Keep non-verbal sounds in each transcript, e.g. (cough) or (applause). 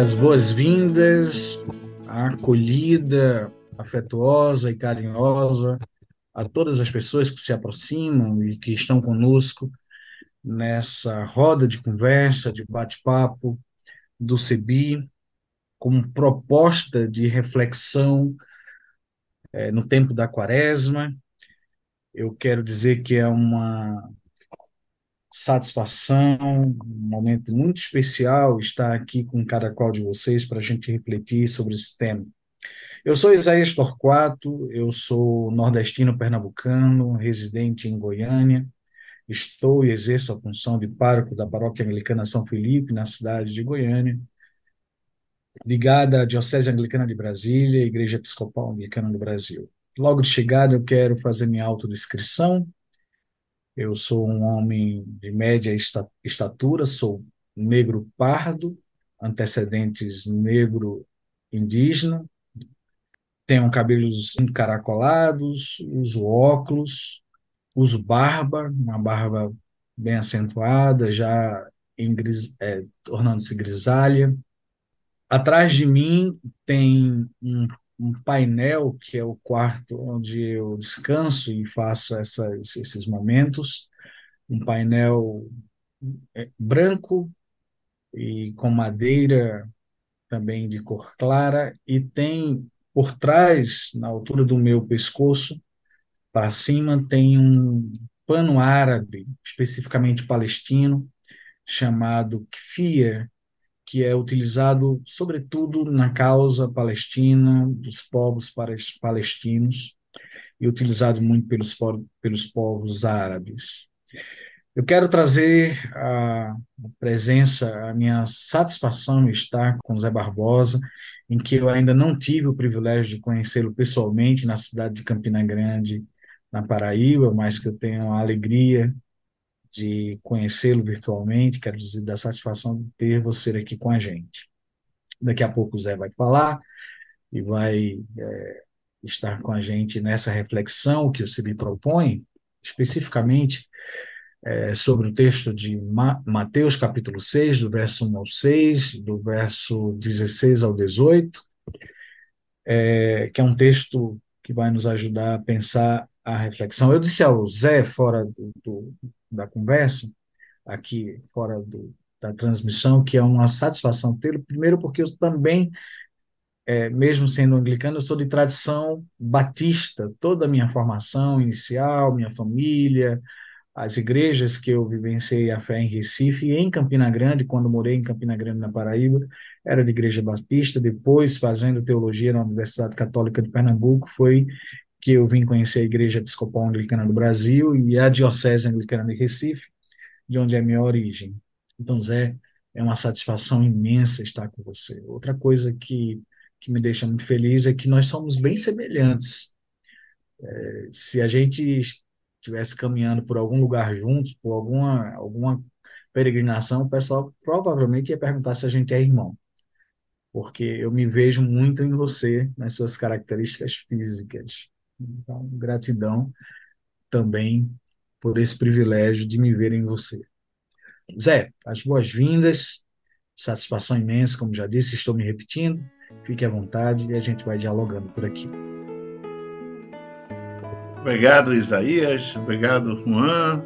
as boas-vindas, a acolhida afetuosa e carinhosa a todas as pessoas que se aproximam e que estão conosco nessa roda de conversa, de bate-papo do CEBI, como proposta de reflexão é, no tempo da quaresma. Eu quero dizer que é uma satisfação, um momento muito especial estar aqui com cada qual de vocês para a gente refletir sobre esse tema. Eu sou Isaías Torquato, eu sou nordestino pernambucano, residente em Goiânia. Estou e exerço a função de pároco da Paróquia Anglicana São Felipe, na cidade de Goiânia, ligada à Diocese Anglicana de Brasília, Igreja Episcopal Anglicana do Brasil. Logo de chegada, eu quero fazer minha autodescrição. Eu sou um homem de média estatura, sou negro pardo, antecedentes negro indígena, tenho cabelos encaracolados, uso óculos, uso barba, uma barba bem acentuada, já gris, é, tornando-se grisalha. Atrás de mim tem um, um, painel, que é o quarto onde eu descanso e faço essas, esses momentos, um painel é, branco e com madeira também de cor clara, e tem por trás, na altura do meu pescoço, para cima, tem um pano árabe, especificamente palestino, chamado kfir, que é utilizado sobretudo na causa palestina, dos povos palestinos, e utilizado muito pelos, pelos povos árabes. Eu quero trazer a presença, a minha satisfação em estar com Zé Barbosa, em que eu ainda não tive o privilégio de conhecê-lo pessoalmente na cidade de Campina Grande, na Paraíba, mas que eu tenho a alegria de conhecê-lo virtualmente, quero dizer da satisfação de ter você aqui com a gente. Daqui a pouco o Zé vai falar e vai é, estar com a gente nessa reflexão que o CIB propõe, especificamente é, sobre o texto de Ma Mateus, capítulo 6, do verso 1 ao 6, do verso 16 ao 18, é, que é um texto que vai nos ajudar a pensar a reflexão. Eu disse ao Zé, fora do, do, da conversa, aqui fora do, da transmissão, que é uma satisfação tê-lo, primeiro porque eu também, é, mesmo sendo anglicano, eu sou de tradição batista, toda a minha formação inicial, minha família, as igrejas que eu vivenciei a fé em Recife e em Campina Grande, quando morei em Campina Grande, na Paraíba, era de igreja batista, depois fazendo teologia na Universidade Católica de Pernambuco, foi que eu vim conhecer a Igreja Episcopal Anglicana do Brasil e a Diocese Anglicana de Recife, de onde é a minha origem. Então, Zé, é uma satisfação imensa estar com você. Outra coisa que, que me deixa muito feliz é que nós somos bem semelhantes. É, se a gente estivesse caminhando por algum lugar juntos, por alguma, alguma peregrinação, o pessoal provavelmente ia perguntar se a gente é irmão. Porque eu me vejo muito em você, nas suas características físicas. Então, gratidão também por esse privilégio de me ver em você. Zé, as boas-vindas, satisfação imensa, como já disse, estou me repetindo. Fique à vontade e a gente vai dialogando por aqui. Obrigado, Isaías. Obrigado, Juan.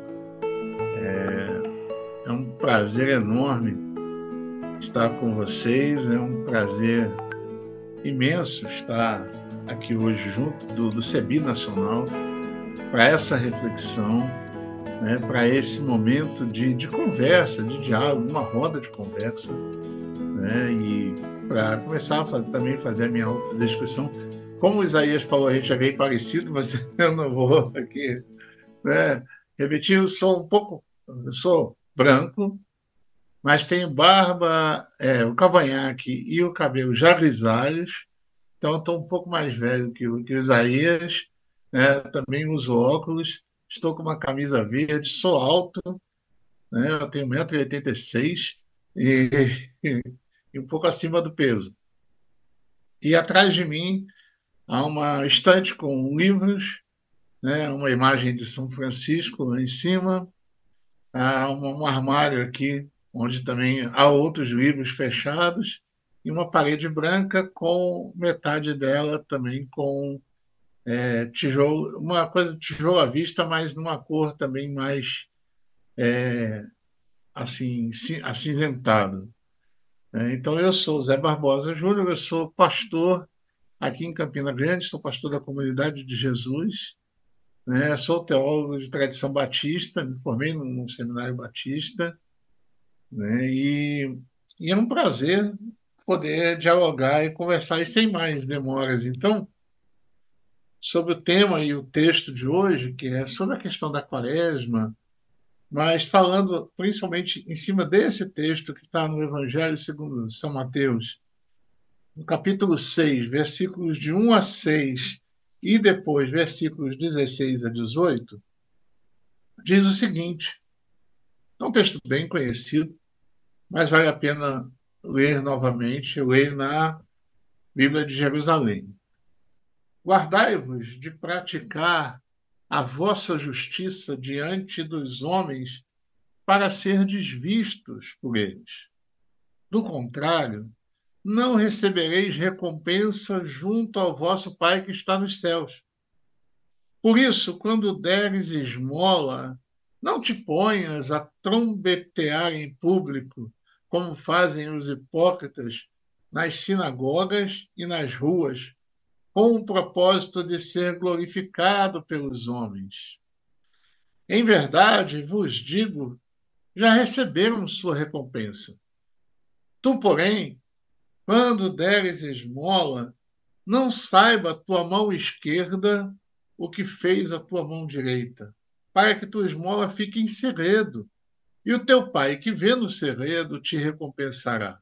É, é um prazer enorme estar com vocês. É um prazer imenso estar aqui hoje junto do, do CEBI Nacional para essa reflexão, né, para esse momento de, de conversa, de diálogo, uma roda de conversa, né, e para começar a fazer, também fazer a minha autodescrição como o Isaías falou, a gente é bem parecido, mas (laughs) eu não vou aqui né, repetir. Eu sou um pouco, eu sou branco, mas tenho barba, é, o cavanhaque e o cabelo já grisalhos, então estou um pouco mais velho que o, que o Isaías, né, também uso óculos, estou com uma camisa verde, sou alto, né, eu tenho 1,86m e, e, (laughs) e um pouco acima do peso. E atrás de mim Há uma estante com livros, né, uma imagem de São Francisco lá em cima, há um, um armário aqui onde também há outros livros fechados, e uma parede branca com metade dela também com é, tijolo, uma coisa tijolo à vista, mas numa cor também mais é, assim acinzentado. É, então eu sou Zé Barbosa Júnior, eu sou pastor aqui em Campina Grande, sou pastor da comunidade de Jesus, né? sou teólogo de tradição batista, me formei num seminário batista, né? e, e é um prazer poder dialogar e conversar e sem mais demoras. Então, sobre o tema e o texto de hoje, que é sobre a questão da quaresma, mas falando principalmente em cima desse texto que está no Evangelho segundo São Mateus, no capítulo 6, versículos de 1 a 6 e depois versículos 16 a 18, diz o seguinte: é um texto bem conhecido, mas vale a pena ler novamente. Leio na Bíblia de Jerusalém. Guardai-vos de praticar a vossa justiça diante dos homens para serdes vistos por eles. Do contrário, não recebereis recompensa junto ao vosso Pai que está nos céus. Por isso, quando deres esmola, não te ponhas a trombetear em público, como fazem os hipócritas nas sinagogas e nas ruas, com o propósito de ser glorificado pelos homens. Em verdade, vos digo, já receberam sua recompensa. Tu, porém, quando deres esmola, não saiba a tua mão esquerda o que fez a tua mão direita, para que tua esmola fique em segredo, e o teu pai que vê no segredo te recompensará.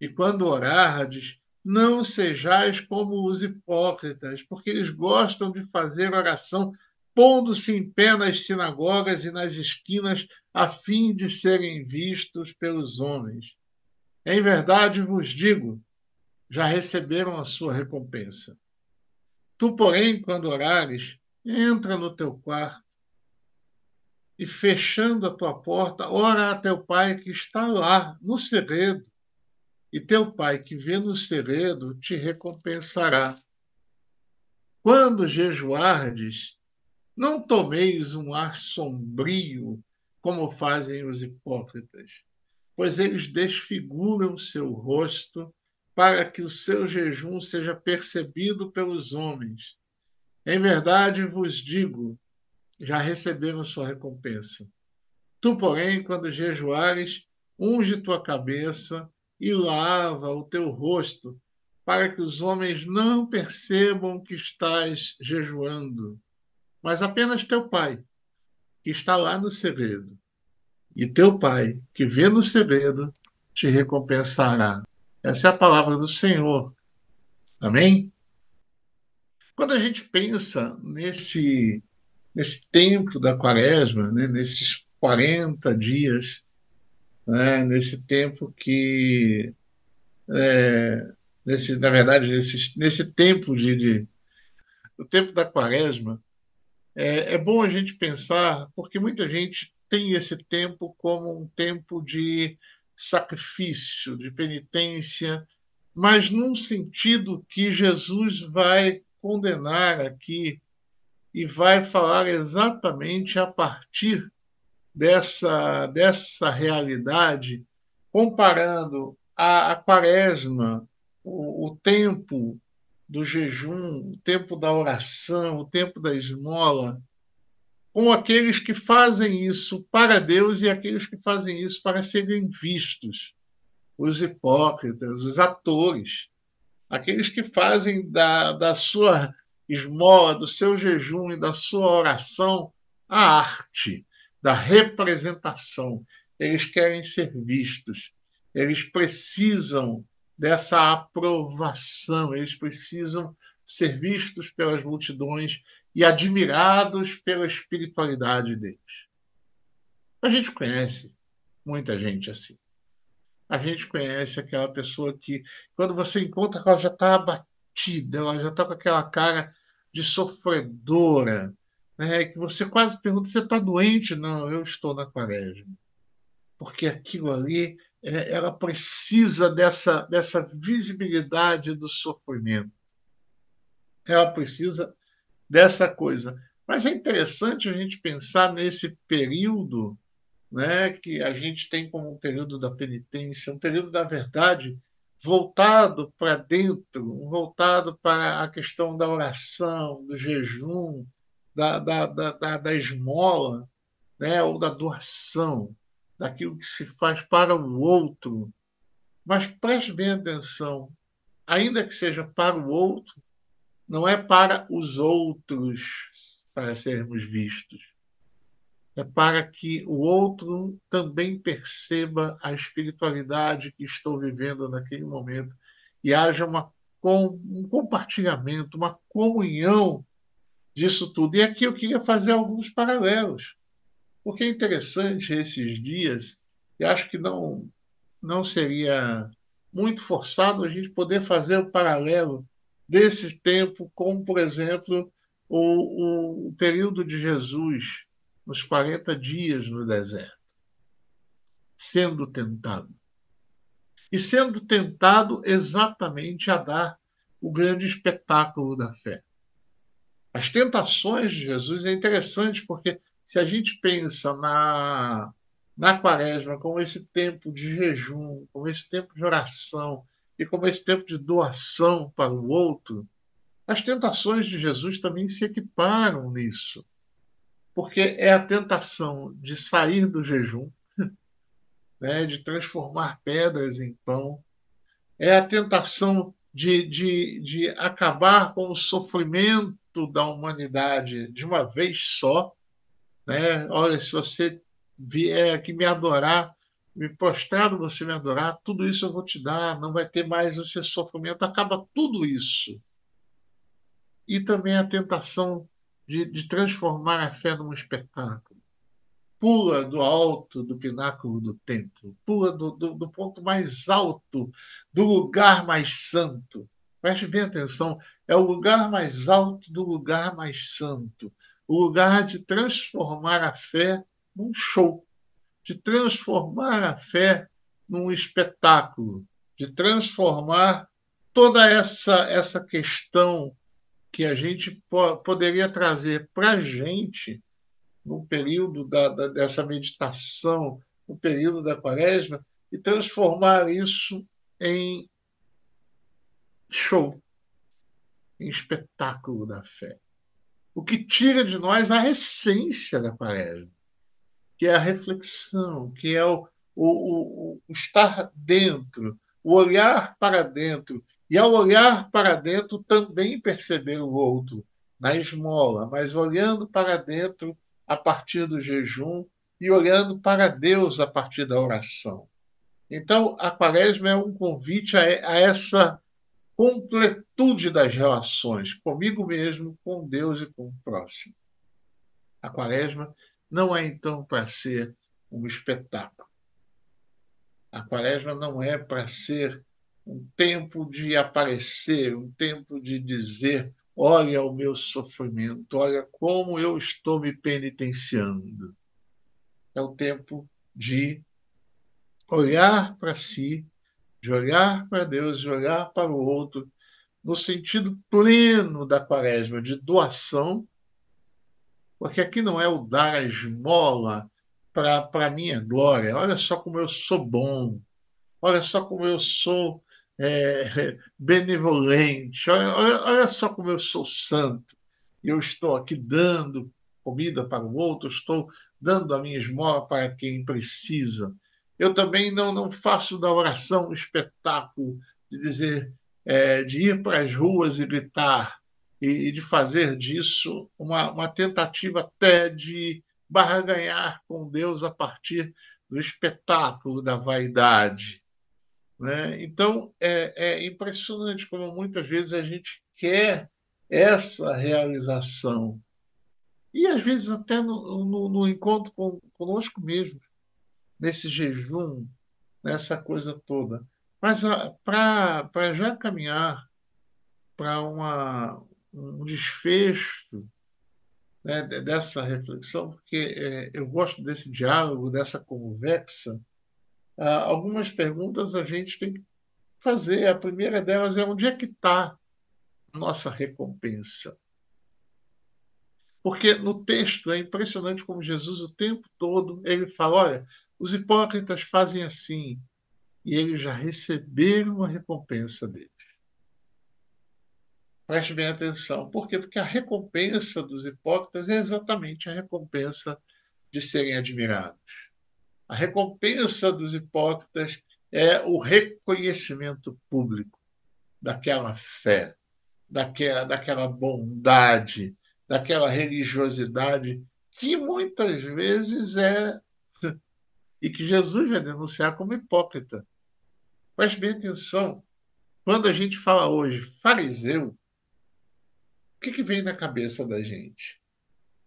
E quando orardes, não sejais como os hipócritas, porque eles gostam de fazer oração pondo-se em pé nas sinagogas e nas esquinas, a fim de serem vistos pelos homens. Em verdade vos digo, já receberam a sua recompensa. Tu, porém, quando orares, entra no teu quarto e, fechando a tua porta, ora a teu pai que está lá, no segredo e teu pai que vê no segredo te recompensará. Quando jejuardes, não tomeis um ar sombrio, como fazem os hipócritas, pois eles desfiguram seu rosto para que o seu jejum seja percebido pelos homens. Em verdade vos digo, já receberam sua recompensa. Tu, porém, quando jejuares, unge tua cabeça e lava o teu rosto, para que os homens não percebam que estás jejuando, mas apenas teu pai, que está lá no segredo. E teu pai, que vê no segredo, te recompensará. Essa é a palavra do Senhor. Amém? Quando a gente pensa nesse, nesse tempo da quaresma, né, nesses 40 dias né, nesse tempo que, é, nesse, na verdade, nesse, nesse tempo de, de o tempo da quaresma, é, é bom a gente pensar, porque muita gente tem esse tempo como um tempo de sacrifício, de penitência, mas num sentido que Jesus vai condenar aqui e vai falar exatamente a partir dessa, dessa realidade, comparando a, a quaresma, o, o tempo do jejum, o tempo da oração, o tempo da esmola, com aqueles que fazem isso para Deus e aqueles que fazem isso para serem vistos, os hipócritas, os atores, aqueles que fazem da, da sua esmola, do seu jejum e da sua oração a arte, da representação. Eles querem ser vistos, eles precisam dessa aprovação, eles precisam ser vistos pelas multidões e admirados pela espiritualidade deles. A gente conhece muita gente assim. A gente conhece aquela pessoa que, quando você encontra, ela já está abatida, ela já está com aquela cara de sofredora, né, que você quase pergunta: você está doente? Não, eu estou na quaresma. Porque aquilo ali é, ela precisa dessa, dessa visibilidade do sofrimento. Ela precisa dessa coisa. Mas é interessante a gente pensar nesse período né, que a gente tem como um período da penitência, um período da verdade voltado para dentro, voltado para a questão da oração, do jejum, da, da, da, da, esmola, né, ou da doação, daquilo que se faz para o outro. Mas preste bem atenção, ainda que seja para o outro, não é para os outros para sermos vistos é para que o outro também perceba a espiritualidade que estou vivendo naquele momento e haja uma, um compartilhamento, uma comunhão disso tudo. E aqui eu queria fazer alguns paralelos, porque é interessante esses dias, e acho que não, não seria muito forçado a gente poder fazer o paralelo desse tempo com, por exemplo, o, o período de Jesus nos 40 dias no deserto, sendo tentado. E sendo tentado exatamente a dar o grande espetáculo da fé. As tentações de Jesus é interessante porque se a gente pensa na, na quaresma como esse tempo de jejum, como esse tempo de oração e como esse tempo de doação para o outro, as tentações de Jesus também se equiparam nisso porque é a tentação de sair do jejum, (laughs) né, de transformar pedras em pão, é a tentação de, de, de acabar com o sofrimento da humanidade de uma vez só. Né? Olha, se você vier aqui me adorar, me prostrado você me adorar, tudo isso eu vou te dar, não vai ter mais esse sofrimento, acaba tudo isso. E também a tentação de, de transformar a fé num espetáculo. Pula do alto do pináculo do templo, pula do, do, do ponto mais alto, do lugar mais santo. Preste bem atenção, é o lugar mais alto do lugar mais santo, o lugar de transformar a fé num show, de transformar a fé num espetáculo, de transformar toda essa, essa questão que a gente po poderia trazer para a gente, no período da, da, dessa meditação, no período da quaresma, e transformar isso em show, em espetáculo da fé. O que tira de nós a essência da quaresma, que é a reflexão, que é o, o, o, o estar dentro, o olhar para dentro e ao olhar para dentro, também perceber o outro, na esmola, mas olhando para dentro a partir do jejum e olhando para Deus a partir da oração. Então, a quaresma é um convite a, a essa completude das relações comigo mesmo, com Deus e com o próximo. A quaresma não é, então, para ser um espetáculo. A quaresma não é para ser um tempo de aparecer, um tempo de dizer: olha o meu sofrimento, olha como eu estou me penitenciando. É o tempo de olhar para si, de olhar para Deus, de olhar para o outro, no sentido pleno da quaresma, de doação, porque aqui não é o dar a esmola para a minha glória. Olha só como eu sou bom, olha só como eu sou é, benevolente. Olha, olha, olha só como eu sou santo. Eu estou aqui dando comida para o outro, estou dando a minha esmola para quem precisa. Eu também não, não faço da oração um espetáculo de dizer, é, de ir para as ruas e gritar, e, e de fazer disso uma, uma tentativa até de barganhar com Deus a partir do espetáculo da vaidade. Né? Então, é, é impressionante como muitas vezes a gente quer essa realização. E às vezes até no, no, no encontro com, conosco mesmo, nesse jejum, nessa coisa toda. Mas para já caminhar para um desfecho né, dessa reflexão, porque é, eu gosto desse diálogo, dessa conversa, ah, algumas perguntas a gente tem que fazer. A primeira delas é onde é que está nossa recompensa? Porque no texto é impressionante como Jesus o tempo todo ele fala, olha, os hipócritas fazem assim e eles já receberam a recompensa deles. Preste bem atenção. Por quê? Porque a recompensa dos hipócritas é exatamente a recompensa de serem admirados. A recompensa dos hipócritas é o reconhecimento público daquela fé, daquela, daquela bondade, daquela religiosidade que muitas vezes é. (laughs) e que Jesus vai denunciar como hipócrita. Preste bem atenção. Quando a gente fala hoje fariseu, o que, que vem na cabeça da gente?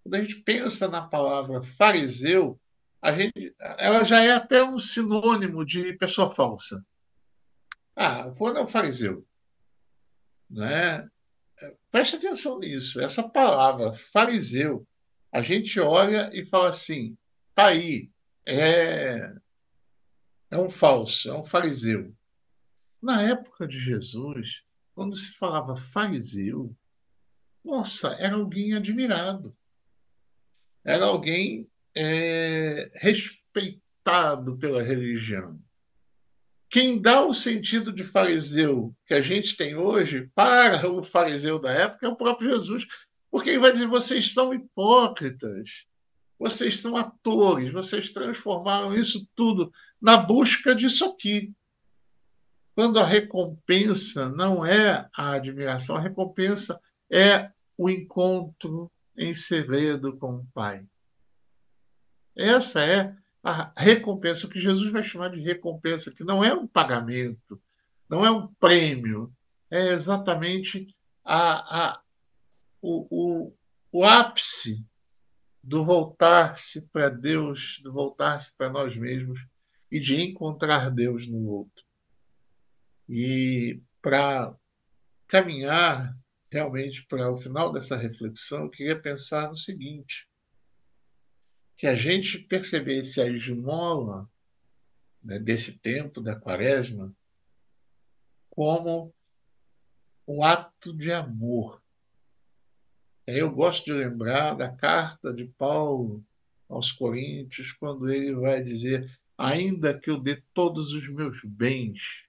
Quando a gente pensa na palavra fariseu, a gente, ela já é até um sinônimo de pessoa falsa. Ah, fulano é um fariseu. Né? Preste atenção nisso. Essa palavra fariseu, a gente olha e fala assim: tá aí, é, é um falso, é um fariseu. Na época de Jesus, quando se falava fariseu, nossa, era alguém admirado. Era alguém é, respeitado pela religião. Quem dá o sentido de fariseu que a gente tem hoje para o fariseu da época é o próprio Jesus, porque ele vai dizer: vocês são hipócritas, vocês são atores, vocês transformaram isso tudo na busca disso aqui. Quando a recompensa não é a admiração, a recompensa é o encontro em segredo com o Pai. Essa é a recompensa, o que Jesus vai chamar de recompensa, que não é um pagamento, não é um prêmio, é exatamente a, a, o, o, o ápice do voltar-se para Deus, do voltar-se para nós mesmos e de encontrar Deus no outro. E para caminhar realmente para o final dessa reflexão, eu queria pensar no seguinte: que a gente percebesse a esmola né, desse tempo da quaresma como um ato de amor. Eu gosto de lembrar da carta de Paulo aos Coríntios, quando ele vai dizer: ainda que eu dê todos os meus bens,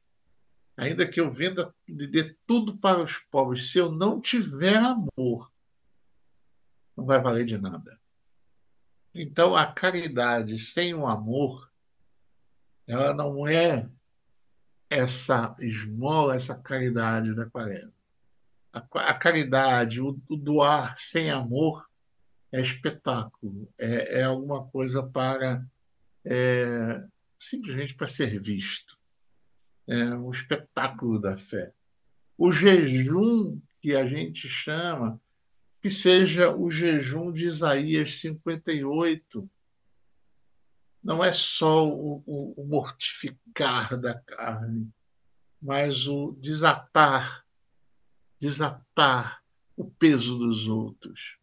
ainda que eu venda e dê tudo para os pobres, se eu não tiver amor, não vai valer de nada. Então, a caridade sem o amor, ela não é essa esmola, essa caridade da quaresma. A, a caridade, o, o, doar sem amor é espetáculo, é, é alguma coisa para é, simplesmente para ser visto. É um espetáculo da fé. O jejum que a gente chama que seja o jejum de Isaías 58. Não é só o, o, o mortificar da carne, mas o desatar, desatar o peso dos outros,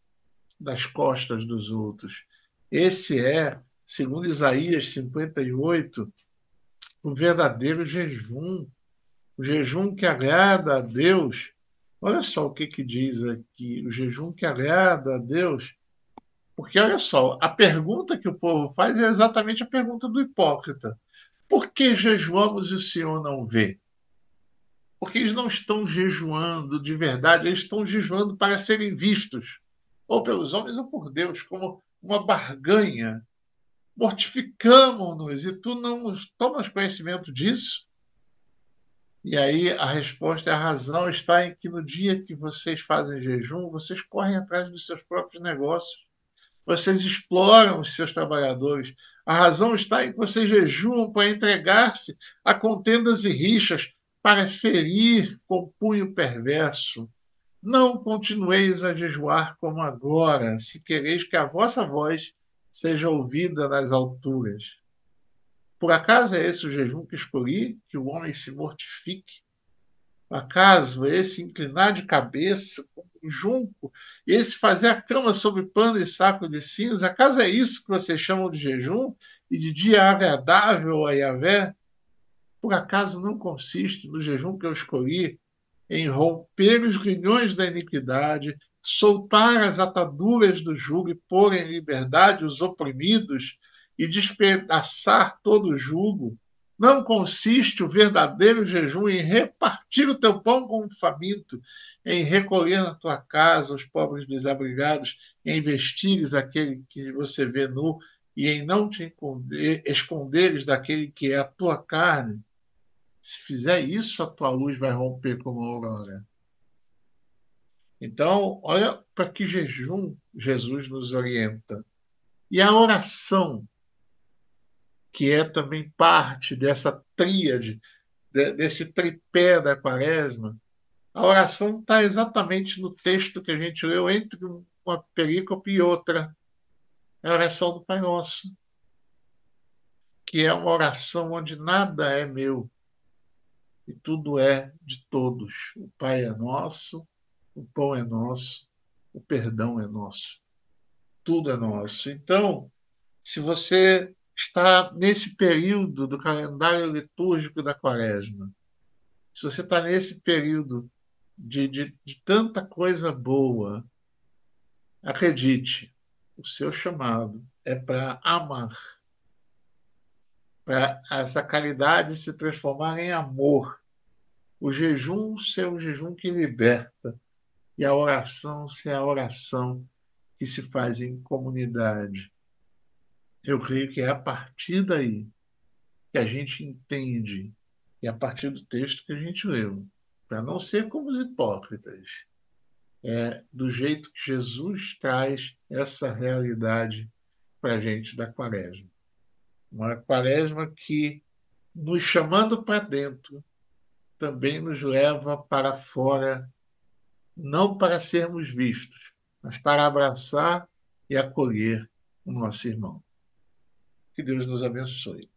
das costas dos outros. Esse é, segundo Isaías 58, o verdadeiro jejum, o jejum que agrada a Deus Olha só o que, que diz aqui, o jejum que agrada a Deus. Porque olha só, a pergunta que o povo faz é exatamente a pergunta do hipócrita. Por que jejuamos e o Senhor não vê? Porque eles não estão jejuando de verdade, eles estão jejuando para serem vistos, ou pelos homens ou por Deus, como uma barganha. Mortificamos-nos e tu não tomas conhecimento disso? E aí a resposta, a razão está em que no dia que vocês fazem jejum, vocês correm atrás dos seus próprios negócios. Vocês exploram os seus trabalhadores. A razão está em que vocês jejuam para entregar-se a contendas e rixas, para ferir com punho perverso. Não continueis a jejuar como agora, se quereis que a vossa voz seja ouvida nas alturas. Por acaso é esse o jejum que escolhi, que o homem se mortifique? Por acaso é esse inclinar de cabeça, como um junco, esse fazer a cama sobre pano e saco de cinza? Acaso é isso que vocês chamam de jejum e de dia agradável a Yahvé? por acaso não consiste no jejum que eu escolhi em romper os grilhões da iniquidade, soltar as ataduras do jugo e pôr em liberdade os oprimidos e despedaçar todo o jugo? Não consiste o verdadeiro jejum em repartir o teu pão com o faminto, em recolher na tua casa os pobres desabrigados, em vestires aquele que você vê nu e em não te esconderes daquele que é a tua carne? Se fizer isso, a tua luz vai romper como a aurora. Então, olha para que jejum Jesus nos orienta. E a oração que é também parte dessa tríade, desse tripé da quaresma, a oração está exatamente no texto que a gente leu entre uma perícope e outra. É a oração do Pai Nosso, que é uma oração onde nada é meu e tudo é de todos. O Pai é nosso, o pão é nosso, o perdão é nosso. Tudo é nosso. Então, se você está nesse período do calendário litúrgico da quaresma, se você está nesse período de, de, de tanta coisa boa, acredite, o seu chamado é para amar, para essa caridade se transformar em amor. O jejum ser o jejum que liberta e a oração ser a oração que se faz em comunidade. Eu creio que é a partir daí que a gente entende, e a partir do texto que a gente leu, para não ser como os hipócritas, é do jeito que Jesus traz essa realidade para a gente da quaresma. Uma quaresma que, nos chamando para dentro, também nos leva para fora, não para sermos vistos, mas para abraçar e acolher o nosso irmão. Que Deus nos abençoe.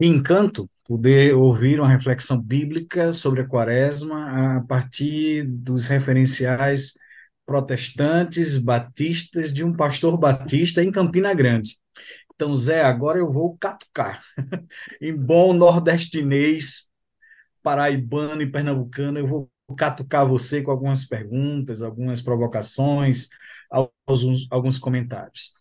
Encanto poder ouvir uma reflexão bíblica sobre a quaresma a partir dos referenciais protestantes, batistas, de um pastor batista em Campina Grande. Então, Zé, agora eu vou catucar. (laughs) em bom nordestinês, paraibano e pernambucano, eu vou catucar você com algumas perguntas, algumas provocações, alguns, alguns comentários.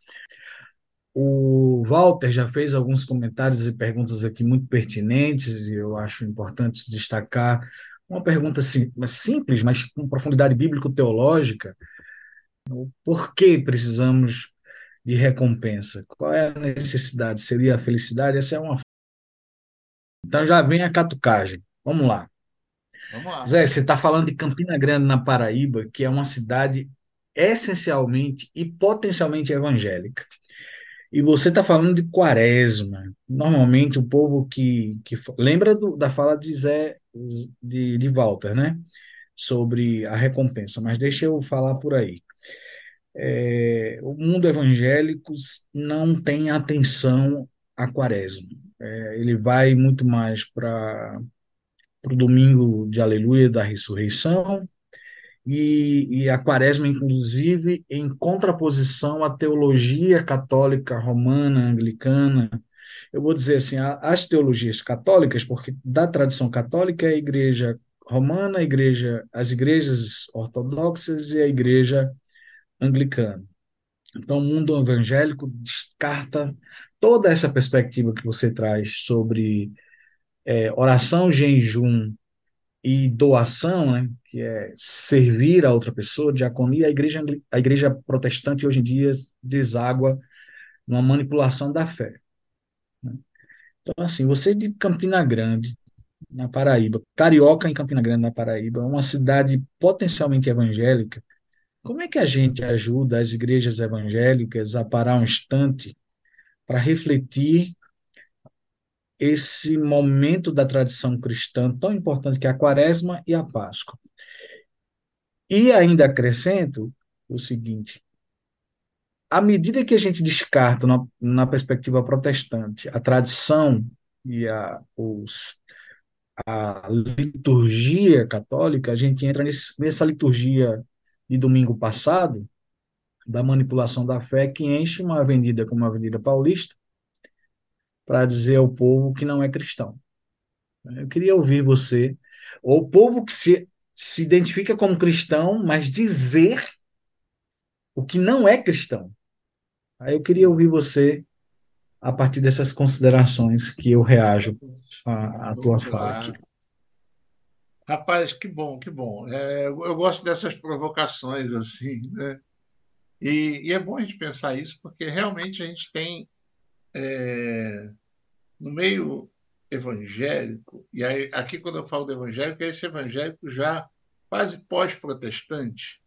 O Walter já fez alguns comentários e perguntas aqui muito pertinentes, e eu acho importante destacar uma pergunta sim, simples, mas com profundidade bíblico-teológica. Por que precisamos de recompensa? Qual é a necessidade? Seria a felicidade? Essa é uma. Então já vem a catucagem. Vamos lá. Vamos lá. Zé, você está falando de Campina Grande, na Paraíba, que é uma cidade essencialmente e potencialmente evangélica. E você está falando de quaresma. Normalmente o povo que, que lembra do, da fala de Zé de, de Walter, né? Sobre a recompensa, mas deixa eu falar por aí. É, o mundo evangélico não tem atenção à quaresma. É, ele vai muito mais para o domingo de aleluia da ressurreição, e, e, a quaresma, inclusive, em contraposição à teologia católica romana, anglicana. Eu vou dizer assim, as teologias católicas, porque da tradição católica é a igreja romana, a igreja, as igrejas ortodoxas e a igreja anglicana. Então, o mundo evangélico descarta toda essa perspectiva que você traz sobre é, oração, jejum e doação, né, que é servir a outra pessoa, diaconia, a igreja, a igreja protestante hoje em dia deságua numa manipulação da fé. Né? Então, assim, você de Campina Grande, na Paraíba, carioca em Campina Grande, na Paraíba, uma cidade potencialmente evangélica, como é que a gente ajuda as igrejas evangélicas a parar um instante para refletir esse momento da tradição cristã tão importante que é a Quaresma e a Páscoa. E ainda acrescento o seguinte: à medida que a gente descarta na, na perspectiva protestante a tradição e a, os, a liturgia católica, a gente entra nesse, nessa liturgia de domingo passado, da manipulação da fé, que enche uma avenida como a Avenida Paulista, para dizer ao povo que não é cristão. Eu queria ouvir você, ou o povo que se, se identifica como cristão, mas dizer o que não é cristão. Aí eu queria ouvir você a partir dessas considerações que eu reajo à, à tua fala aqui. Rapaz, que bom, que bom. É, eu gosto dessas provocações assim, né? E, e, é bom a gente pensar isso, porque realmente a gente tem é, no meio evangélico, e aí, aqui quando eu falo do evangélico, é esse evangélico já quase pós-protestante,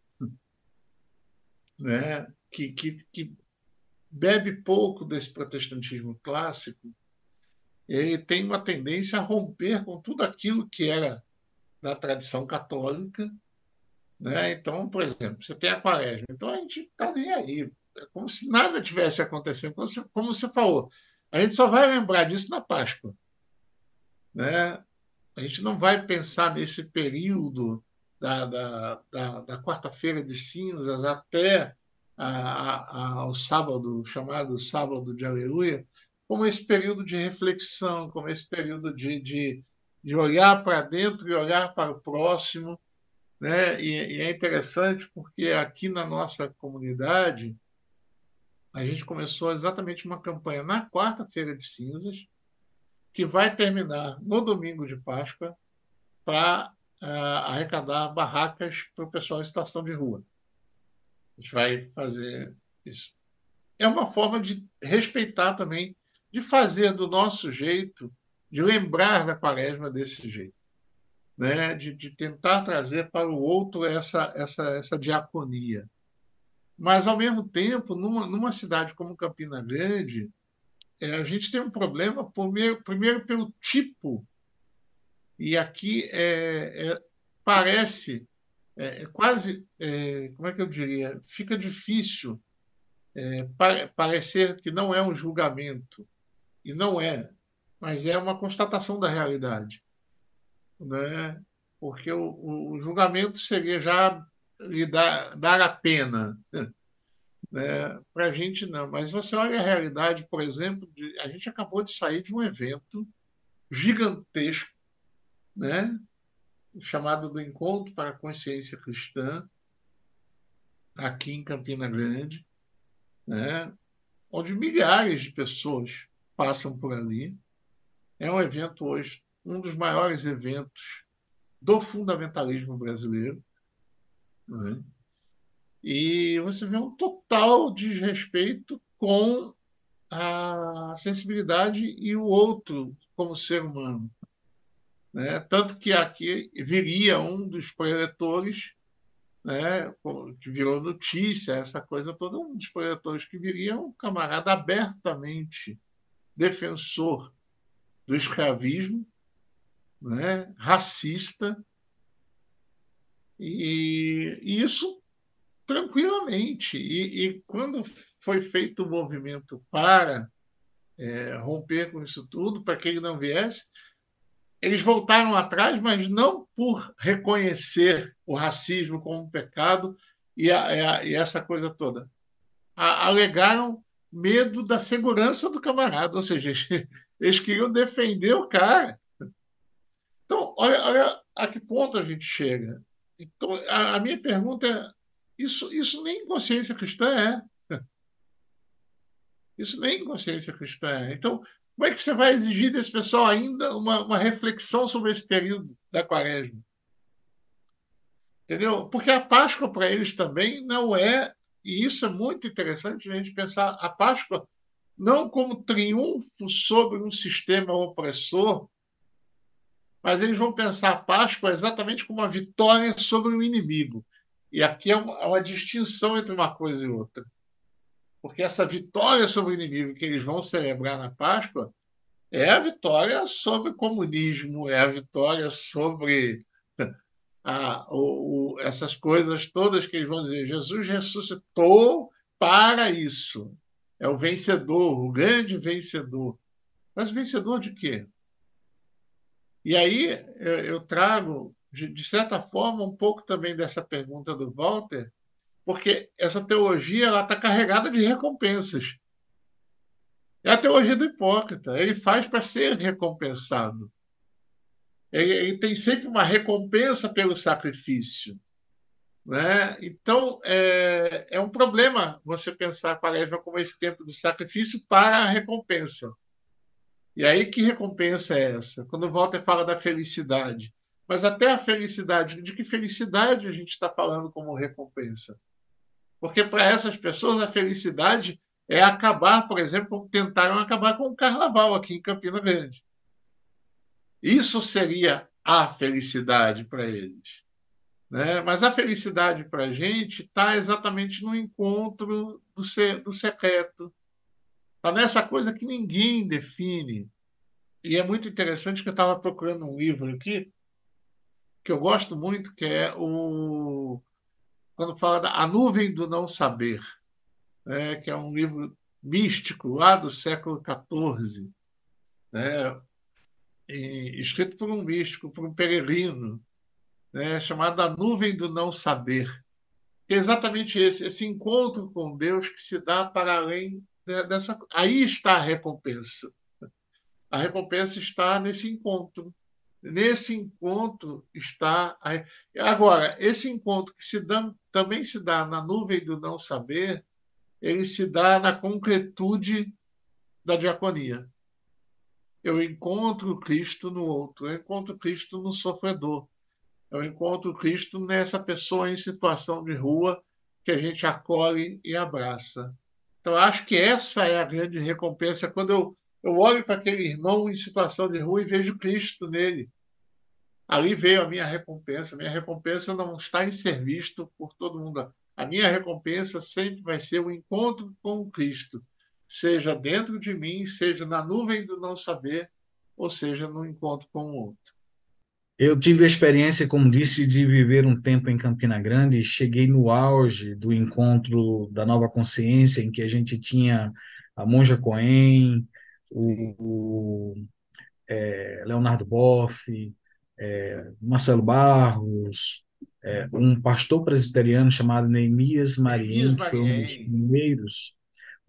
né? que, que, que bebe pouco desse protestantismo clássico, ele tem uma tendência a romper com tudo aquilo que era da tradição católica. Né? Então, por exemplo, você tem a quaresma, então a gente está nem aí, é como se nada tivesse acontecendo, como você, como você falou, a gente só vai lembrar disso na Páscoa. Né? A gente não vai pensar nesse período da, da, da, da quarta-feira de cinzas até a, a, ao sábado, chamado sábado de aleluia, como esse período de reflexão, como esse período de, de, de olhar para dentro e olhar para o próximo. Né? E, e é interessante porque aqui na nossa comunidade, a gente começou exatamente uma campanha na quarta-feira de cinzas, que vai terminar no domingo de Páscoa, para uh, arrecadar barracas para o pessoal em situação de rua. A gente vai fazer isso. É uma forma de respeitar também, de fazer do nosso jeito, de lembrar da quaresma desse jeito. Né? De, de tentar trazer para o outro essa, essa, essa diaconia. Mas, ao mesmo tempo, numa, numa cidade como Campina Grande, é, a gente tem um problema, primeiro, primeiro pelo tipo. E aqui é, é, parece é, é, quase, é, como é que eu diria, fica difícil é, parecer que não é um julgamento, e não é, mas é uma constatação da realidade. Né? Porque o, o julgamento seria já lhe dar, dar a pena. (laughs) Né? Para a gente, não. Mas você olha a realidade, por exemplo, de, a gente acabou de sair de um evento gigantesco, né? chamado do Encontro para a Consciência Cristã, aqui em Campina Grande, né, onde milhares de pessoas passam por ali. É um evento hoje, um dos maiores eventos do fundamentalismo brasileiro. Né? E você vê um total desrespeito com a sensibilidade e o outro como ser humano. Né? Tanto que aqui viria um dos proletores, né, que virou notícia, essa coisa toda, um dos proletores que viria um camarada abertamente defensor do escravismo, né, racista, e, e isso tranquilamente. E, e, quando foi feito o movimento para é, romper com isso tudo, para que ele não viesse, eles voltaram atrás, mas não por reconhecer o racismo como um pecado e, a, e essa coisa toda. A, alegaram medo da segurança do camarada, ou seja, (laughs) eles queriam defender o cara. Então, olha, olha a que ponto a gente chega. Então, a, a minha pergunta é: isso, isso nem consciência cristã é. Isso nem consciência cristã é. Então, como é que você vai exigir desse pessoal ainda uma, uma reflexão sobre esse período da quaresma? Entendeu? Porque a Páscoa para eles também não é, e isso é muito interessante a gente pensar a Páscoa não como triunfo sobre um sistema opressor, mas eles vão pensar a Páscoa exatamente como uma vitória sobre o inimigo. E aqui é uma, é uma distinção entre uma coisa e outra. Porque essa vitória sobre o inimigo que eles vão celebrar na Páscoa é a vitória sobre o comunismo, é a vitória sobre a, o, o, essas coisas todas que eles vão dizer. Jesus ressuscitou para isso. É o vencedor, o grande vencedor. Mas vencedor de quê? E aí eu, trago, de, certa forma, um pouco também dessa pergunta do Walter, porque essa teologia ela está carregada de recompensas. É a teologia do hipócrita. Ele faz para ser recompensado. Ele, ele, tem sempre uma recompensa pelo sacrifício. Né? Então, é, é um problema você pensar a Quaresma como esse tempo do sacrifício para a recompensa. E aí, que recompensa é essa? Quando Walter fala da felicidade. Mas até a felicidade, de que felicidade a gente está falando como recompensa? Porque para essas pessoas a felicidade é acabar, por exemplo, tentaram acabar com o carnaval aqui em Campina Grande. Isso seria a felicidade para eles. Né? Mas a felicidade para a gente está exatamente no encontro do, ser, do secreto. Está nessa coisa que ninguém define. E é muito interessante que eu estava procurando um livro aqui, que eu gosto muito, que é o. Quando fala da A Nuvem do Não Saber, né? que é um livro místico lá do século XIV, né? E, escrito por um místico, por um peregrino, né, chamada A Nuvem do Não Saber. É exatamente esse, esse encontro com Deus que se dá para além dessa. Aí está a recompensa. A recompensa está nesse encontro. Nesse encontro está. A... Agora, esse encontro que se dá, também se dá na nuvem do não saber, ele se dá na concretude da diaconia. Eu encontro Cristo no outro, eu encontro Cristo no sofredor, eu encontro Cristo nessa pessoa em situação de rua que a gente acolhe e abraça. Então, acho que essa é a grande recompensa quando eu, eu olho para aquele irmão em situação de rua e vejo Cristo nele. Ali veio a minha recompensa. Minha recompensa não está em ser visto por todo mundo. A minha recompensa sempre vai ser o encontro com Cristo, seja dentro de mim, seja na nuvem do não saber, ou seja no encontro com o outro. Eu tive a experiência, como disse, de viver um tempo em Campina Grande. Cheguei no auge do encontro da nova consciência, em que a gente tinha a Monja Cohen, o, o é, Leonardo Boff, é, Marcelo Barros, é, um pastor presbiteriano chamado Neemias Mariem, que foi um dos primeiros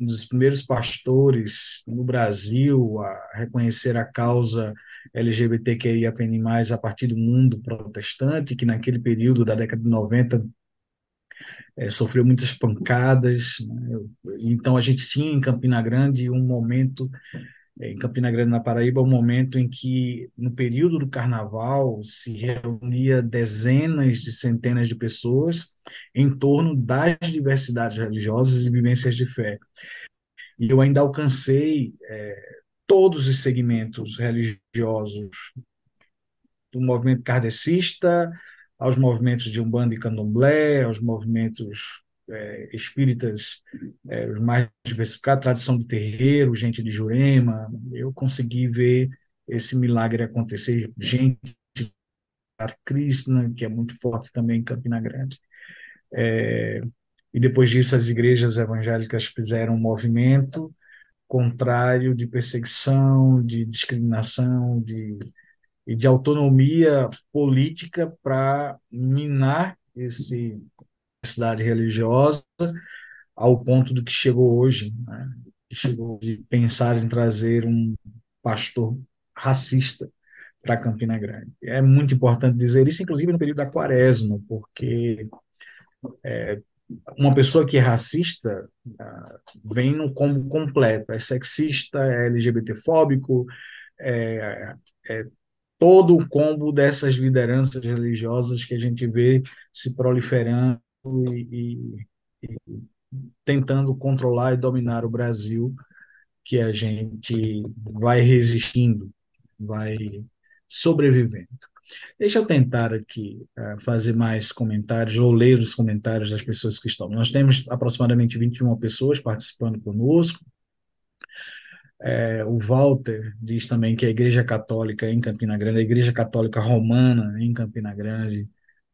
um dos primeiros pastores no Brasil a reconhecer a causa LGBTQIAPN+, a partir do mundo protestante, que naquele período da década de 90 é, sofreu muitas pancadas. Né? Então, a gente tinha em Campina Grande um momento, é, em Campina Grande, na Paraíba, um momento em que, no período do carnaval, se reunia dezenas de centenas de pessoas em torno das diversidades religiosas e vivências de fé. E eu ainda alcancei é, todos os segmentos religiosos, do movimento kardecista aos movimentos de Umbanda e Candomblé, aos movimentos é, espíritas é, mais diversificados, tradição de terreiro, gente de Jurema, eu consegui ver esse milagre acontecer, gente de Krishna, que é muito forte também em Campina Grande. É, e depois disso as igrejas evangélicas fizeram um movimento contrário de perseguição, de discriminação, de, e de autonomia política para minar esse cidade religiosa ao ponto do que chegou hoje, né? chegou de pensar em trazer um pastor racista para Campina Grande. É muito importante dizer isso, inclusive no período da quaresma, porque é, uma pessoa que é racista uh, vem no combo completo, é sexista, é LGBTfóbico, é, é todo o combo dessas lideranças religiosas que a gente vê se proliferando e, e, e tentando controlar e dominar o Brasil, que a gente vai resistindo, vai sobrevivendo. Deixa eu tentar aqui uh, fazer mais comentários ou ler os comentários das pessoas que estão. Nós temos aproximadamente 21 pessoas participando conosco. É, o Walter diz também que a Igreja Católica em Campina Grande, a Igreja Católica Romana em Campina Grande,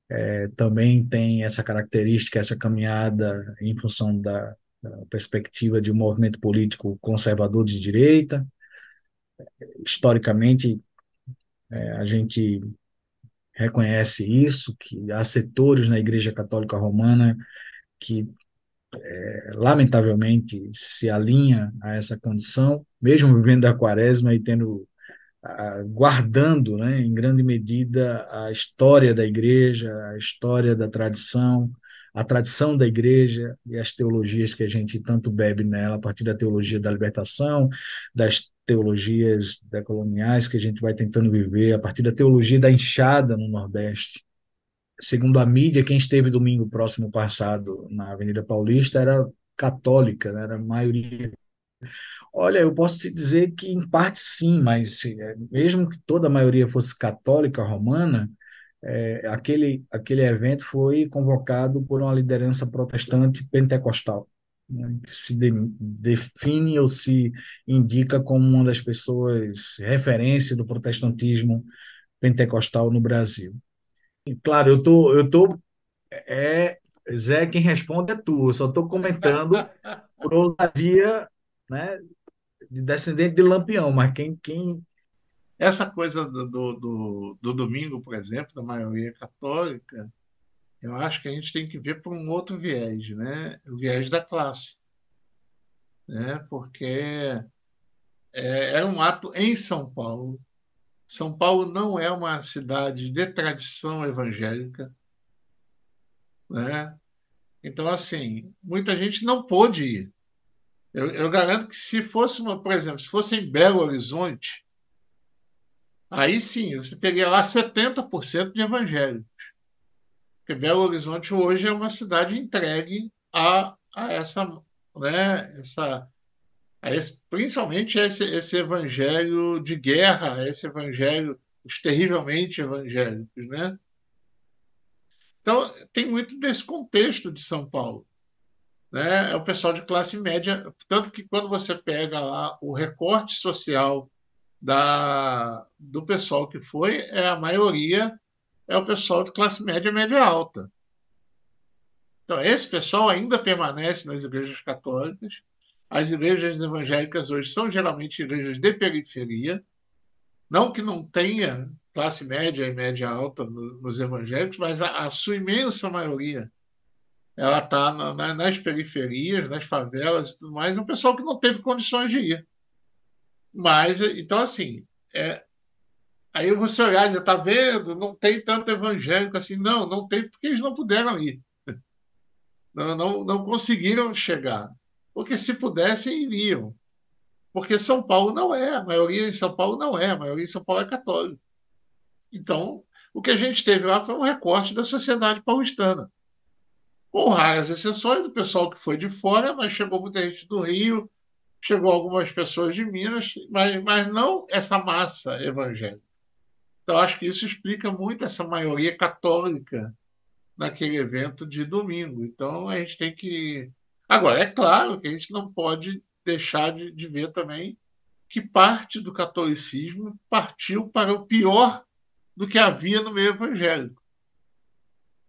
é, também tem essa característica, essa caminhada em função da, da perspectiva de um movimento político conservador de direita. Historicamente, é, a gente reconhece isso, que há setores na Igreja Católica Romana que é, lamentavelmente, se alinha a essa condição, mesmo vivendo a quaresma e tendo guardando, né, em grande medida, a história da igreja, a história da tradição, a tradição da igreja e as teologias que a gente tanto bebe nela, a partir da teologia da libertação, das teologias decoloniais que a gente vai tentando viver, a partir da teologia da enxada no Nordeste. Segundo a mídia, quem esteve domingo próximo passado na Avenida Paulista era católica, né? era a maioria Olha, eu posso te dizer que em parte sim, mas é, mesmo que toda a maioria fosse católica romana, é, aquele, aquele evento foi convocado por uma liderança protestante pentecostal, né, se de, define ou se indica como uma das pessoas referência do protestantismo pentecostal no Brasil. E, claro, eu tô, eu tô é, Zé, quem responde é tu, eu só estou comentando por ousadia né, de descendente de Lampião, mas quem, quem... Essa coisa do, do, do, domingo, por exemplo, da maioria católica, eu acho que a gente tem que ver por um outro viés, né? o viés da classe. Né? Porque é, é um ato em São Paulo. São Paulo não é uma cidade de tradição evangélica. Né? Então, assim, muita gente não pôde ir. Eu, eu garanto que se fosse, uma, por exemplo, se fosse em Belo Horizonte, aí sim, você teria lá 70% de evangélicos. Porque Belo Horizonte hoje é uma cidade entregue a, a essa, né, essa, a esse, principalmente esse, esse evangelho de guerra, esse evangelho, os terrivelmente evangélicos, né? Então, tem muito desse contexto de São Paulo né, é o pessoal de classe média. Tanto que quando você pega lá o recorte social da, do pessoal que foi, é a maioria é o pessoal de classe média média alta. Então, esse pessoal ainda permanece nas igrejas católicas. As igrejas evangélicas hoje são geralmente igrejas de periferia. Não que não tenha classe média e média alta nos evangélicos, mas a, a sua imensa maioria ela está na, nas periferias, nas favelas e tudo mais, é um pessoal que não teve condições de ir. Mas, então, assim, é, aí você olhar, ainda está vendo, não tem tanto evangélico assim. Não, não tem porque eles não puderam ir. (laughs) Não, não, não conseguiram chegar. Porque se pudessem, iriam. Porque São Paulo não é, a maioria em São Paulo não é, a maioria em São Paulo é católico. Então, o que a gente teve lá foi um recorte da sociedade paulistana com raras exceções do pessoal que foi de fora, mas chegou muita gente do Rio, chegou algumas pessoas de Minas, mas, mas não essa massa evangélica. Então, acho que isso explica muito essa maioria católica naquele evento de domingo. Então, a gente tem que. Agora, é claro que a gente não pode deixar de, de ver também que parte do catolicismo partiu para o pior do que havia no meio evangélico.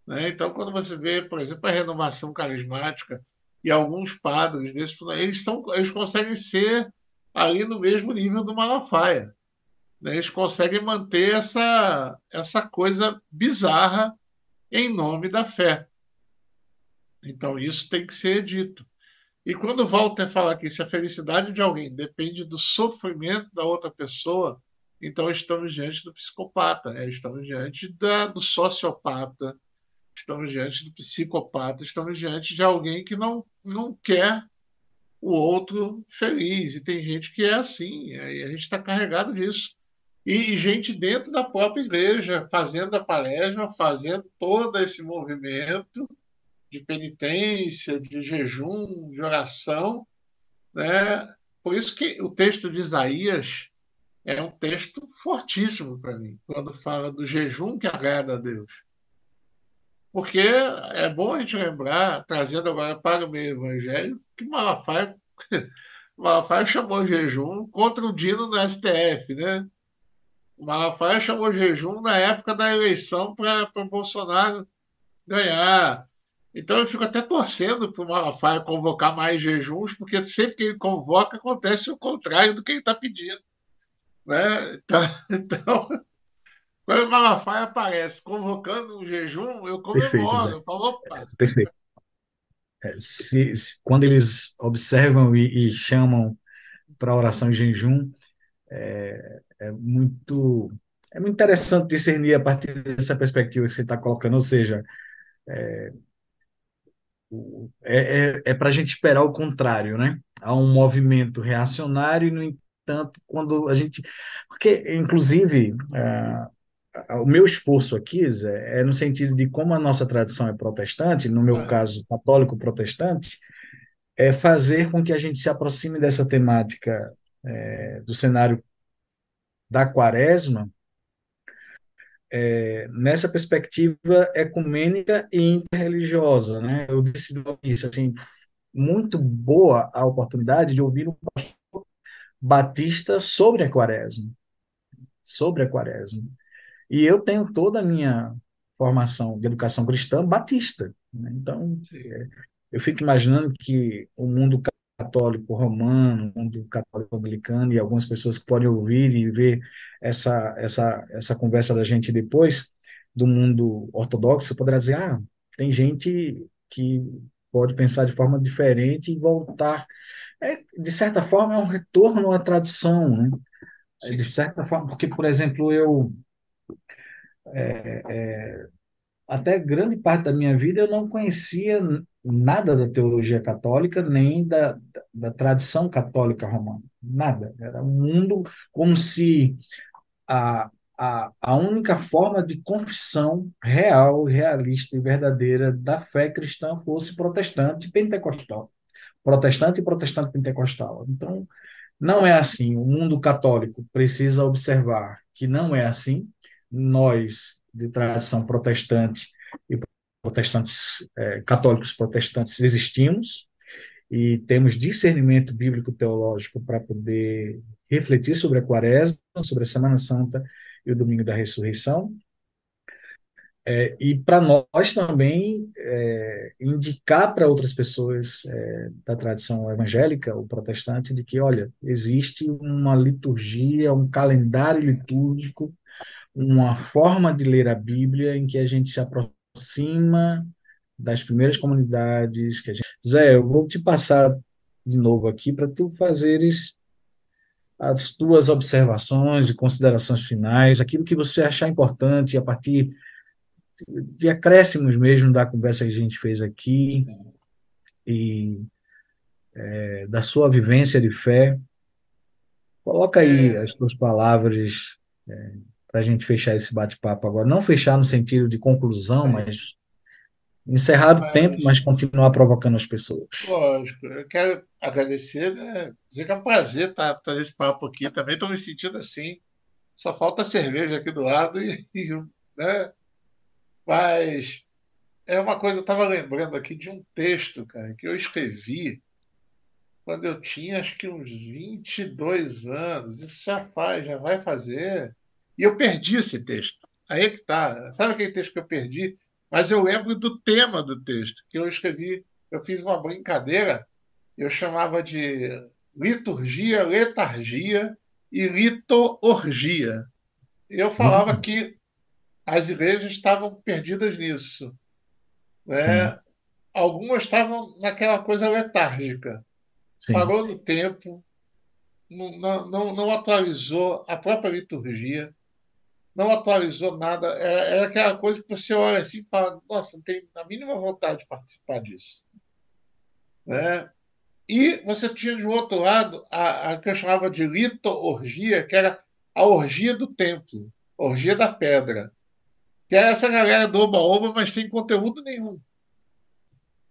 Né? Então, quando você vê, por exemplo, a renovação carismática e alguns padres desses, eles, são, eles conseguem ser ali no mesmo nível do Malafaia. Né? Eles conseguem manter essa, essa coisa bizarra em nome da fé. Então, isso tem que ser dito. E quando Walter fala que se a felicidade de alguém depende do sofrimento da outra pessoa, então estamos diante do psicopata, né? estamos diante da, do sociopata, estamos diante do psicopata, estamos diante de alguém que não, não quer o outro feliz. E tem gente que é assim, e a gente está carregado disso. E, e, gente dentro da própria igreja, fazendo a palestra, fazendo todo esse movimento de penitência, de jejum, de oração. Né? Por isso que o texto de Isaías é um texto fortíssimo para mim, quando fala do jejum que agrada a Deus. Porque é bom a gente lembrar, trazendo agora para o meio evangélico, que Malafaia, (laughs) Malafaia chamou jejum contra o Dino no STF, né? O Malafaia chamou jejum na época da eleição para o Bolsonaro ganhar. Então eu fico até torcendo para o Malafaia convocar mais jejuns, porque sempre que ele convoca acontece o contrário do que ele está pedindo. Né? Então, (laughs) então quando o Malafaia aparece convocando um jejum, eu comemoro. Perfeito, eu falo, opa. Perfeito. é, se, se, quando eles observam e, e chamam para oração em jejum, é, é, muito é muito interessante discernir a partir dessa perspectiva que você está colocando, ou seja, é, é, é, é para a gente esperar o contrário, né? Há um movimento reacionário e, no entanto, quando a gente. Porque, inclusive, é, o meu esforço aqui Zé, é no sentido de como a nossa tradição é protestante, no meu caso, católico protestante, é fazer com que a gente se aproxime dessa temática é, do cenário da quaresma é, nessa perspectiva ecumênica e interreligiosa, né? Eu disse isso, assim, muito boa a oportunidade de ouvir um pastor batista sobre a quaresma, sobre a quaresma. E eu tenho toda a minha formação de educação cristã batista, né? Então, é, eu fico imaginando que o mundo católico romano, mundo católico anglicano e algumas pessoas que podem ouvir e ver essa essa essa conversa da gente depois do mundo ortodoxo poderá dizer ah tem gente que pode pensar de forma diferente e voltar. É, de certa forma é um retorno à tradição né? De certa forma porque por exemplo eu é, é, até grande parte da minha vida eu não conhecia nada da teologia católica nem da, da, tradição católica romana. Nada. Era um mundo como se a, a, a única forma de confissão real, realista e verdadeira da fé cristã fosse protestante e pentecostal. Protestante e protestante pentecostal. Então, não é assim. O mundo católico precisa observar que não é assim. Nós, de tradição protestante e protestantes, é, católicos protestantes, existimos e temos discernimento bíblico teológico para poder refletir sobre a quaresma, sobre a Semana Santa e o Domingo da Ressurreição. É, e para nós também é, indicar para outras pessoas é, da tradição evangélica ou protestante de que, olha, existe uma liturgia, um calendário litúrgico, uma forma de ler a Bíblia em que a gente se aproxima das primeiras comunidades que a gente... Zé, eu vou te passar de novo aqui para tu fazeres as tuas observações e considerações finais, aquilo que você achar importante a partir de acréscimos mesmo da conversa que a gente fez aqui e é, da sua vivência de fé. Coloca aí é... as tuas palavras é, para a gente fechar esse bate-papo agora. Não fechar no sentido de conclusão, é. mas encerrar o tempo, mas continuar provocando as pessoas. Lógico. Eu quero agradecer, né? dizer que é um prazer estar, estar nesse papo aqui. Também estou me sentindo assim. Só falta cerveja aqui do lado e, (laughs) e né? Mas é uma coisa, eu estava lembrando aqui de um texto, cara, que eu escrevi quando eu tinha acho que uns 22 anos. Isso já faz, já vai fazer e eu perdi esse texto. Aí é que tá. Sabe aquele texto que eu perdi? Mas eu lembro do tema do texto, que eu escrevi, eu fiz uma brincadeira, eu chamava de liturgia, letargia e litorgia. Eu falava uhum. que as igrejas estavam perdidas nisso. Né? Algumas estavam naquela coisa letárgica. Sim. Parou no tempo, não, não, não atualizou a própria liturgia não atualizou nada. Era, é, era aquela coisa que você olha assim e fala, nossa, não tem a mínima vontade de participar disso. Né? E você tinha, de outro lado, a, a que eu chamava de litorgia, que era a orgia do templo, orgia da pedra. Que era essa galera do oba-oba, mas sem conteúdo nenhum.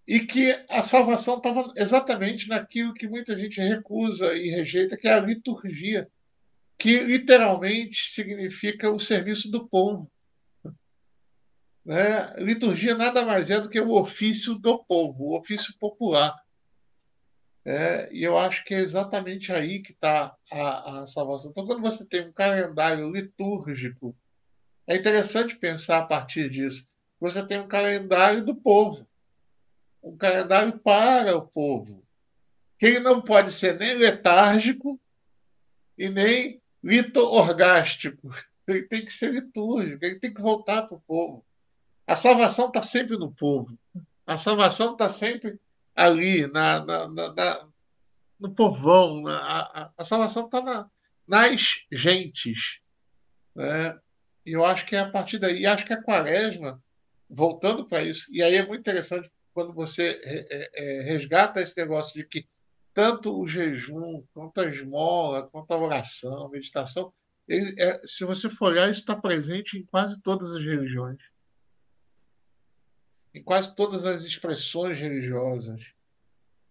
E que a salvação estava exatamente naquilo que muita gente recusa e rejeita, que é a liturgia que literalmente significa o serviço do povo. Né? Liturgia nada mais é do que o ofício do povo, o ofício popular. É, e eu acho que é exatamente aí que está a, a salvação. Então, quando você tem um calendário litúrgico, é interessante pensar a partir disso. Você tem um calendário do povo, um calendário para o povo, que ele não pode ser nem letárgico e nem litorgástico. Ele tem que ser litúrgico, ele tem que voltar para o povo. A salvação está sempre no povo. A salvação está sempre ali na, na, na, no povão. A, a, salvação está na, nas gentes. Né? E eu acho que é a partir daí. E acho que a quaresma, voltando para isso, e aí é muito interessante quando você é, resgata esse negócio de que tanto o jejum, quanto a esmola, quanto a oração, a meditação, ele, é, se você for olhar, isso está presente em quase todas as religiões. Em quase todas as expressões religiosas.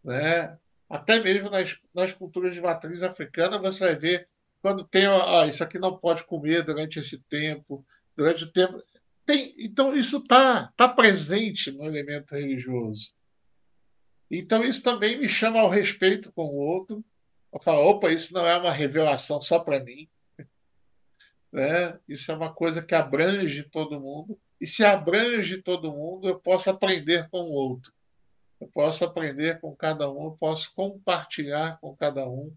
Né? Até mesmo nas, nas culturas de matriz africana, você vai ver quando tem, ah, isso aqui não pode comer durante esse tempo, durante o tempo. Tem, então, isso está tá presente no elemento religioso. Então, isso também me chama ao respeito com o outro. Eu falo, opa, isso não é uma revelação só para mim. (laughs) Né? Isso é uma coisa que abrange todo mundo. E se abrange todo mundo, eu posso aprender com o outro. Eu posso aprender com cada um, eu posso compartilhar com cada um.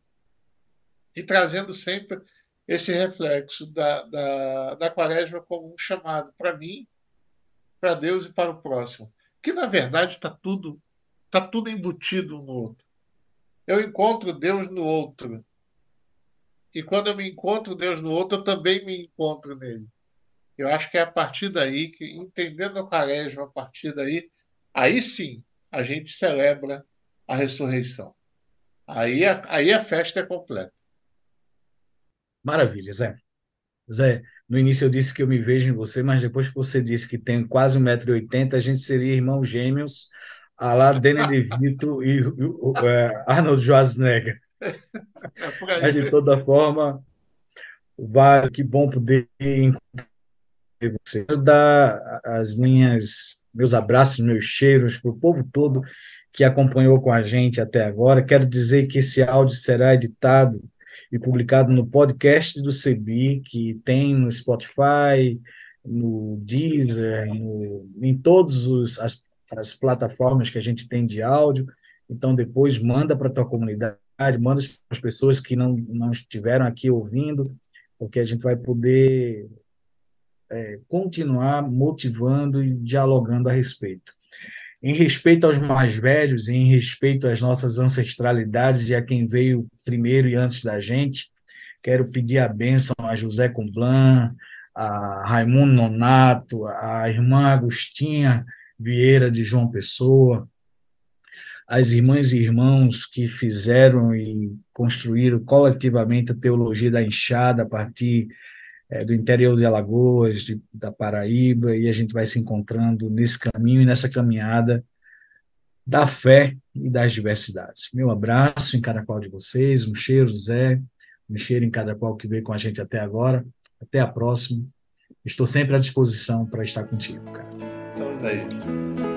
E trazendo sempre esse reflexo da, da, da quaresma como um chamado para mim, para Deus e para o próximo. Que, na verdade, está tudo Está tudo embutido um no outro. Eu encontro Deus no outro. E quando eu me encontro Deus no outro, eu também me encontro nele. Eu acho que é a partir daí, que entendendo a quaresma, a partir daí, aí sim a gente celebra a ressurreição. Aí a, aí a festa é completa. Maravilha, Zé. Zé, no início eu disse que eu me vejo em você, mas depois que você disse que tem quase 1,80m, a gente seria irmãos gêmeos a lá Danny DeVito e é, Arnold Schwarzenegger. É Mas, de toda forma, vai, que bom poder encontrar você. Dar as minhas, meus abraços, meus cheiros para o povo todo que acompanhou com a gente até agora. Quero dizer que esse áudio será editado e publicado no podcast do CEBI, que tem no Spotify, no Deezer, no, em todas as as plataformas que a gente tem de áudio. Então, depois manda para a tua comunidade, manda para as pessoas que não, não estiveram aqui ouvindo, porque a gente vai poder é, continuar motivando e dialogando a respeito. Em respeito aos mais velhos, em respeito às nossas ancestralidades e a quem veio primeiro e antes da gente, quero pedir a bênção a José Comblan, a Raimundo Nonato, a irmã Agostinha Vieira de João Pessoa, as irmãs e irmãos que fizeram e construíram coletivamente a teologia da enxada a partir é, do interior de Alagoas, de, da Paraíba, e a gente vai se encontrando nesse caminho e nessa caminhada da fé e das diversidades. Meu abraço em cada qual de vocês, um cheiro, Zé, um cheiro em cada qual que veio com a gente até agora. Até a próxima. Estou sempre à disposição para estar contigo, cara. Estamos aí.